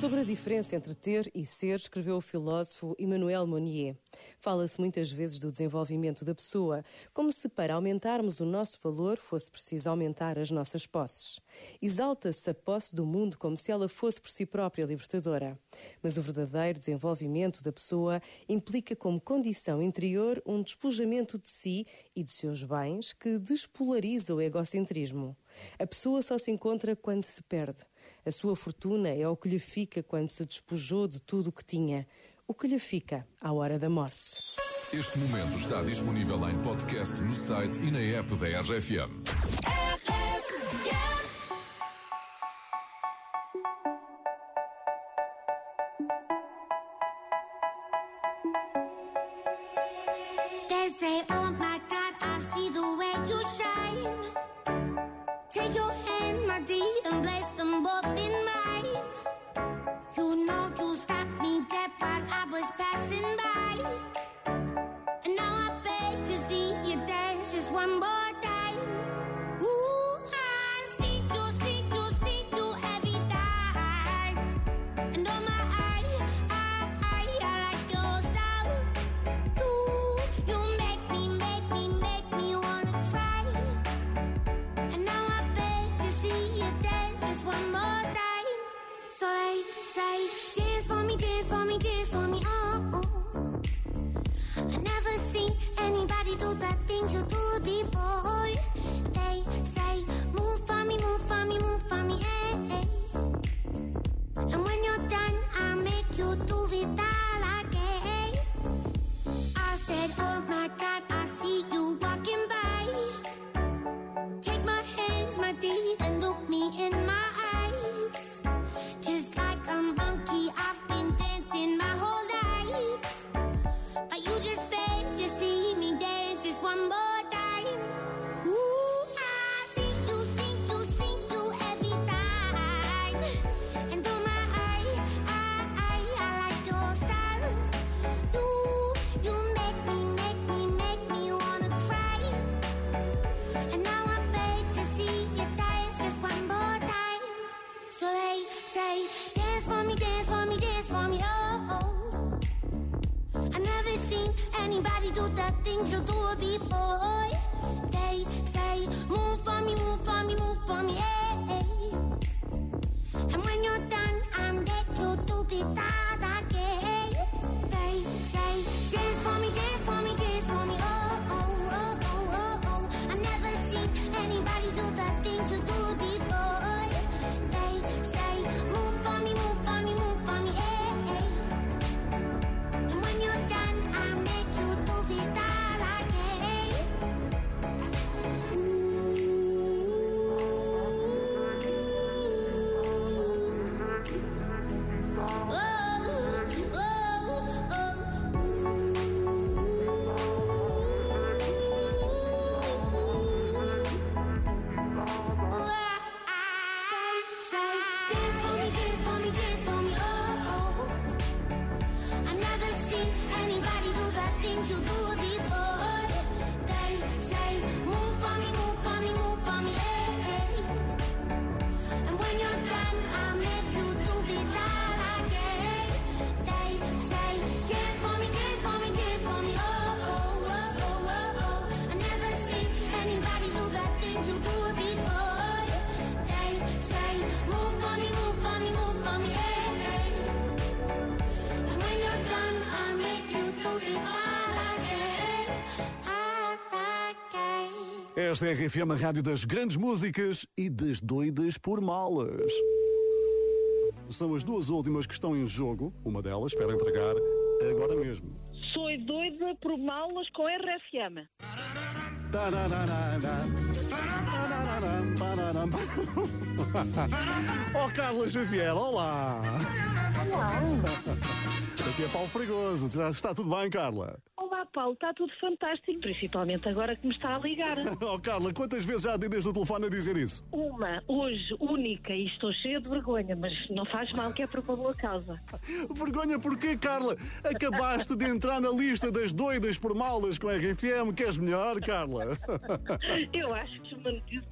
Sobre a diferença entre ter e ser, escreveu o filósofo Emmanuel Monnier. Fala-se muitas vezes do desenvolvimento da pessoa, como se para aumentarmos o nosso valor fosse preciso aumentar as nossas posses. Exalta-se a posse do mundo como se ela fosse por si própria libertadora. Mas o verdadeiro desenvolvimento da pessoa implica como condição interior um despojamento de si e de seus bens que despolariza o egocentrismo. A pessoa só se encontra quando se perde. A sua fortuna é o que lhe fica quando se despojou de tudo o que tinha. O que lhe fica à hora da morte. Este momento está disponível em podcast no site e na app da RFM. They say, oh my know you stopped me dead while I was passing anybody do the things you do before. They say, move for me, move for me, move for me, eh. eh. And when you're the things Esta é a RFM, a rádio das grandes músicas e das doidas por malas. São as duas últimas que estão em jogo. Uma delas espera entregar agora mesmo. Sou doida por malas com RFM. Oh, Carla Xavier, olá! Aqui é Paulo Fregoso. Já está tudo bem, Carla? Olá, Paulo, está tudo fantástico, principalmente agora que me está a ligar. Oh, Carla, quantas vezes já atendes no telefone a dizer isso? Uma, hoje, única, e estou cheia de vergonha, mas não faz mal que é por uma boa causa. Vergonha porquê, Carla? Acabaste de entrar na lista das doidas por malas com a RFM. Queres melhor, Carla? Eu acho que notícia